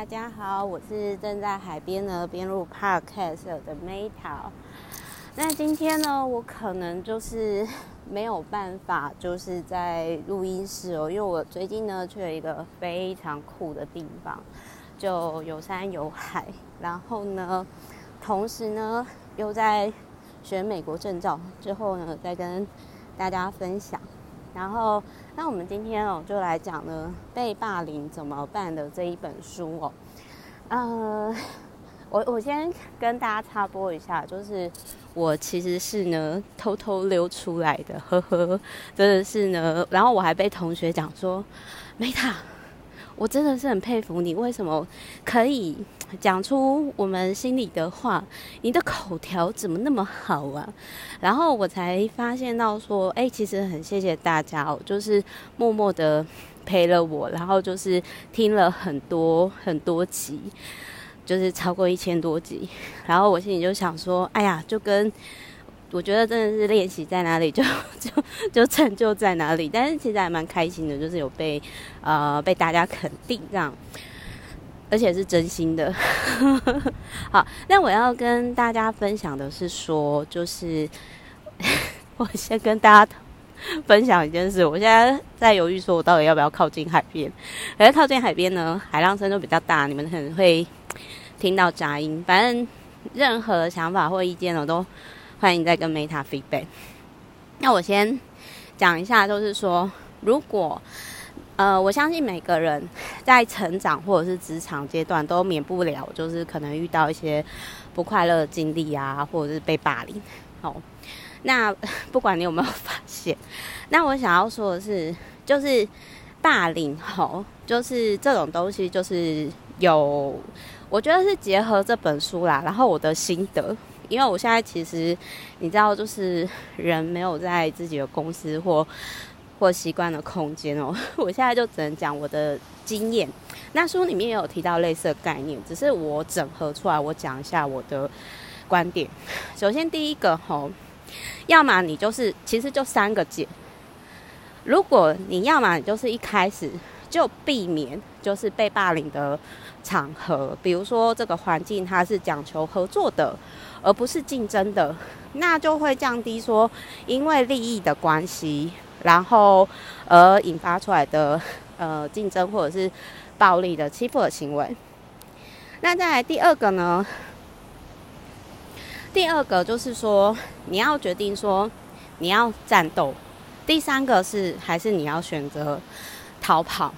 大家好，我是正在海边呢边录 podcast 的 Meta。那今天呢，我可能就是没有办法，就是在录音室哦，因为我最近呢去了一个非常酷的地方，就有山有海，然后呢，同时呢又在学美国证照，之后呢再跟大家分享。然后，那我们今天哦，就来讲呢，被霸凌怎么办的这一本书哦。呃，我我先跟大家插播一下，就是我其实是呢偷偷溜出来的，呵呵，真的是呢。然后我还被同学讲说没他。我真的是很佩服你，为什么可以讲出我们心里的话？你的口条怎么那么好啊？然后我才发现到说，哎，其实很谢谢大家哦，就是默默的陪了我，然后就是听了很多很多集，就是超过一千多集。然后我心里就想说，哎呀，就跟。我觉得真的是练习在哪里就 就就成就在哪里，但是其实还蛮开心的，就是有被呃被大家肯定这样，而且是真心的。好，那我要跟大家分享的是说，就是 我先跟大家分享一件事，我现在在犹豫说我到底要不要靠近海边，可是靠近海边呢，海浪声都比较大，你们可能会听到杂音。反正任何想法或意见我都。欢迎再跟 Meta feedback。那我先讲一下，就是说，如果呃，我相信每个人在成长或者是职场阶段都免不了，就是可能遇到一些不快乐的经历啊，或者是被霸凌。哦，那不管你有没有发现，那我想要说的是，就是霸凌吼，就是这种东西，就是有，我觉得是结合这本书啦，然后我的心得。因为我现在其实，你知道，就是 人没有在自己的公司或或习惯的空间哦。我现在就只能讲我的经验。那书里面也有提到类似的概念，只是我整合出来，我讲一下我的观点。首先，第一个吼，要么你就是，其实就三个点。如果你要么你就是一开始就避免就是被霸凌的场合，比如说这个环境它是讲求合作的。而不是竞争的，那就会降低说因为利益的关系，然后而引发出来的呃竞争或者是暴力的欺负的行为。那再来第二个呢？第二个就是说你要决定说你要战斗。第三个是还是你要选择逃跑？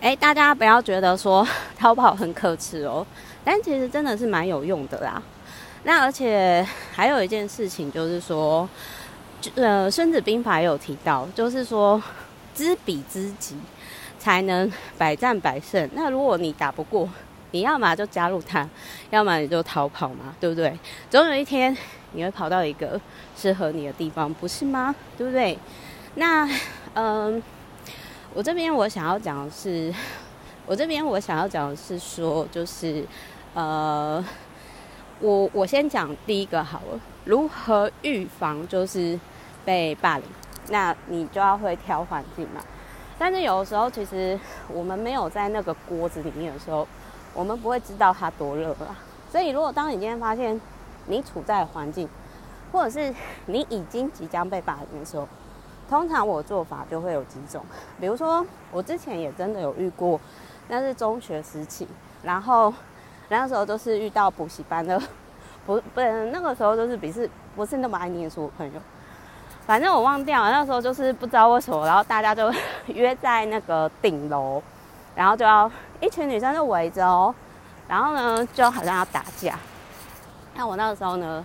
诶，大家不要觉得说逃跑很可耻哦，但其实真的是蛮有用的啦。那而且还有一件事情，就是说，呃，《孙子兵法》有提到，就是说，知彼知己，才能百战百胜。那如果你打不过，你要么就加入他，要么你就逃跑嘛，对不对？总有一天你会跑到一个适合你的地方，不是吗？对不对？那，嗯、我这边我想要讲的是，我这边我想要讲的是说，就是，呃。我我先讲第一个好了，如何预防就是被霸凌？那你就要会挑环境嘛。但是有的时候，其实我们没有在那个锅子里面的时候，我们不会知道它多热啊。所以，如果当你今天发现你处在环境，或者是你已经即将被霸凌的时候，通常我做法就会有几种。比如说，我之前也真的有遇过，那是中学时期，然后。那时候都是遇到补习班的，不不，那个时候就是不是不是那么爱念书的朋友，反正我忘掉了。那时候就是不知道为什么，然后大家就 约在那个顶楼，然后就要一群女生就围着哦，然后呢就好像要打架。那我那个时候呢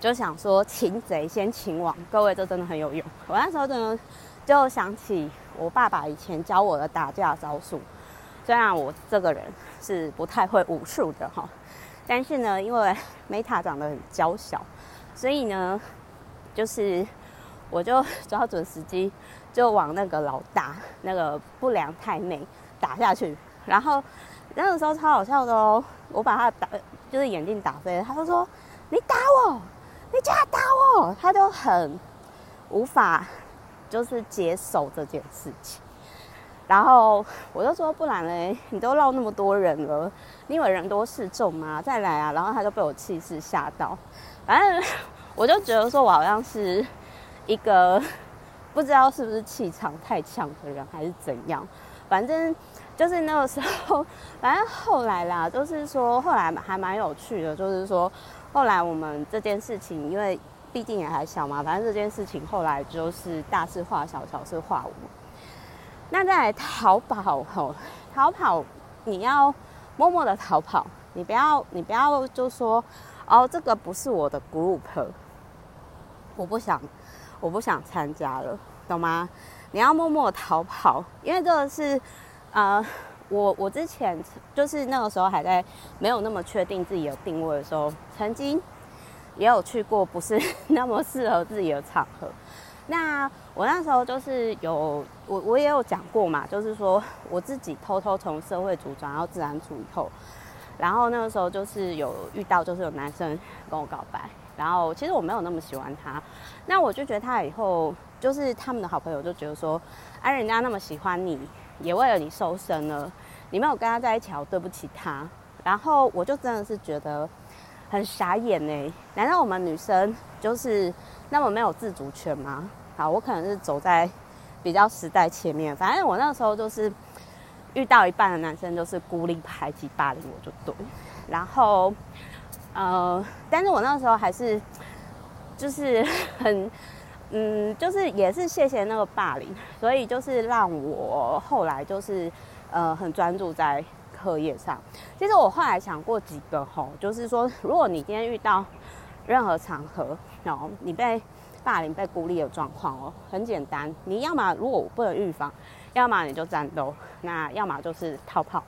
就想说，擒贼先擒王，各位这真的很有用。我那时候呢就想起我爸爸以前教我的打架招数。虽然我这个人是不太会武术的哈，但是呢，因为 Meta 长得很娇小，所以呢，就是我就 抓准时机，就往那个老大那个不良太妹打下去。然后那个时候超好笑的哦，我把他打，就是眼镜打飞了，他就说：“你打我，你竟然打我！”他就很无法就是接受这件事情。然后我就说，不然嘞，你都绕那么多人了，你以为人多势众吗？再来啊！然后他就被我气势吓到，反正我就觉得说我好像是一个不知道是不是气场太强的人，还是怎样。反正就是那个时候，反正后来啦，就是说后来还蛮有趣的，就是说后来我们这件事情，因为毕竟也还小嘛，反正这件事情后来就是大事化小，小事化无。那再来逃跑吼，逃跑你要默默的逃跑，你不要你不要就说哦，这个不是我的 group，我不想我不想参加了，懂吗？你要默默逃跑，因为这个是，呃，我我之前就是那个时候还在没有那么确定自己的定位的时候，曾经也有去过不是 那么适合自己的场合。那我那时候就是有我我也有讲过嘛，就是说我自己偷偷从社会组转到自然组以后，然后那个时候就是有遇到就是有男生跟我告白，然后其实我没有那么喜欢他，那我就觉得他以后。就是他们的好朋友就觉得说，哎，人家那么喜欢你，也为了你瘦身了，你没有跟他在一起，好对不起他。然后我就真的是觉得很傻眼呢。难道我们女生就是那么没有自主权吗？好，我可能是走在比较时代前面。反正我那时候就是遇到一半的男生就是孤立排挤霸凌我就对。然后，呃，但是我那时候还是就是很。嗯，就是也是谢谢那个霸凌，所以就是让我后来就是呃很专注在课业上。其实我后来想过几个吼，就是说如果你今天遇到任何场合，然后你被霸凌、被孤立的状况哦，很简单，你要么如果我不能预防，要么你就战斗，那要么就是逃跑，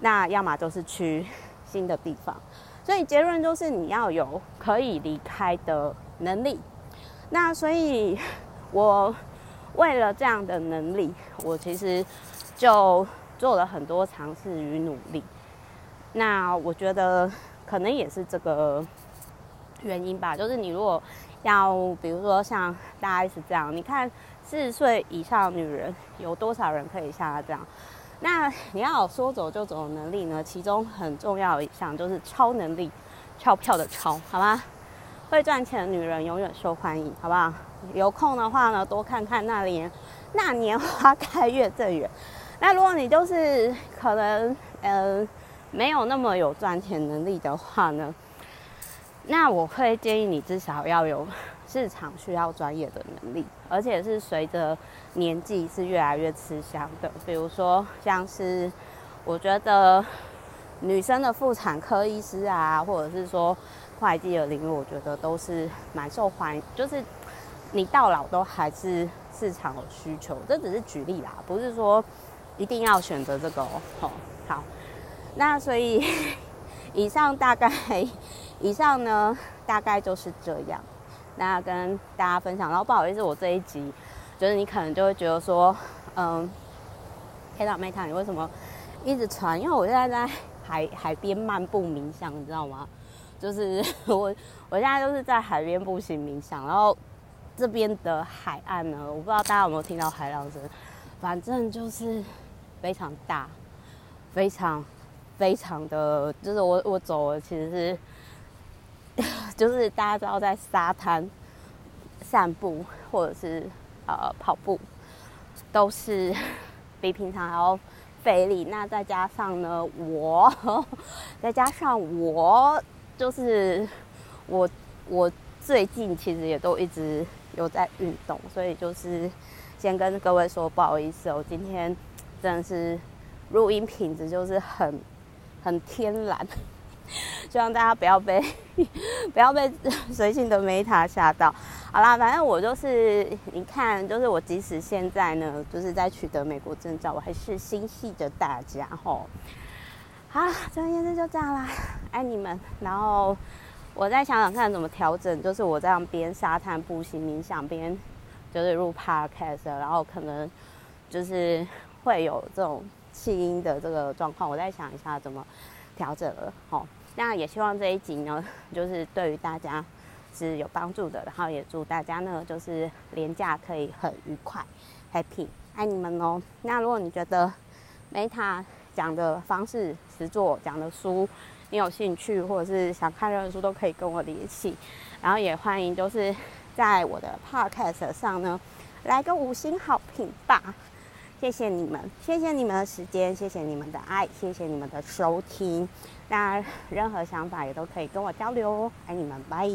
那要么就是去新的地方。所以结论就是你要有可以离开的能力。那所以，我为了这样的能力，我其实就做了很多尝试与努力。那我觉得可能也是这个原因吧。就是你如果要，比如说像大 S 这样，你看四十岁以上的女人有多少人可以像她这样？那你要有说走就走的能力呢？其中很重要一项就是超能力，钞票的钞，好吗？会赚钱的女人永远受欢迎，好不好？有空的话呢，多看看那年那年花开月正圆。那如果你就是可能呃没有那么有赚钱能力的话呢，那我会建议你至少要有 市场需要专业的能力，而且是随着年纪是越来越吃香的。比如说像是我觉得女生的妇产科医师啊，或者是说。会计的领域，我觉得都是蛮受欢迎，就是你到老都还是市场有需求。这只是举例啦，不是说一定要选择这个哦。好，那所以 以上大概以上呢，大概就是这样。那跟大家分享，然后不好意思，我这一集就是你可能就会觉得说，嗯，黑岛妹她，你为什么一直传？因为我现在在海海边漫步冥想，你知道吗？就是 我，我现在就是在海边步行冥想，然后这边的海岸呢，我不知道大家有没有听到海浪声，反正就是非常大，非常非常的，就是我我走的其实是，就是大家知道在沙滩散步或者是呃跑步，都是 比平常还要费力。那再加上呢，我再加上我。就是我，我最近其实也都一直有在运动，所以就是先跟各位说不好意思，我今天真的是录音品质就是很很天然，希望大家不要被不要被随性的 Meta 吓到。好啦，反正我就是你看，就是我即使现在呢，就是在取得美国证照，我还是心系着大家吼。好，这件事就这样啦，爱你们。然后我再想想看怎么调整，就是我这样边沙滩步行冥想边就是录 podcast，然后可能就是会有这种气音的这个状况，我再想一下怎么调整了。好，那也希望这一集呢，就是对于大家是有帮助的，然后也祝大家呢，就是连假可以很愉快，happy。爱你们哦。那如果你觉得 Meta 讲的方式、实作讲的书，你有兴趣或者是想看任何书，都可以跟我联系。然后也欢迎就是在我的 Podcast 上呢，来个五星好评吧。谢谢你们，谢谢你们的时间，谢谢你们的爱，谢谢你们的收听。那任何想法也都可以跟我交流哦，爱你们，拜。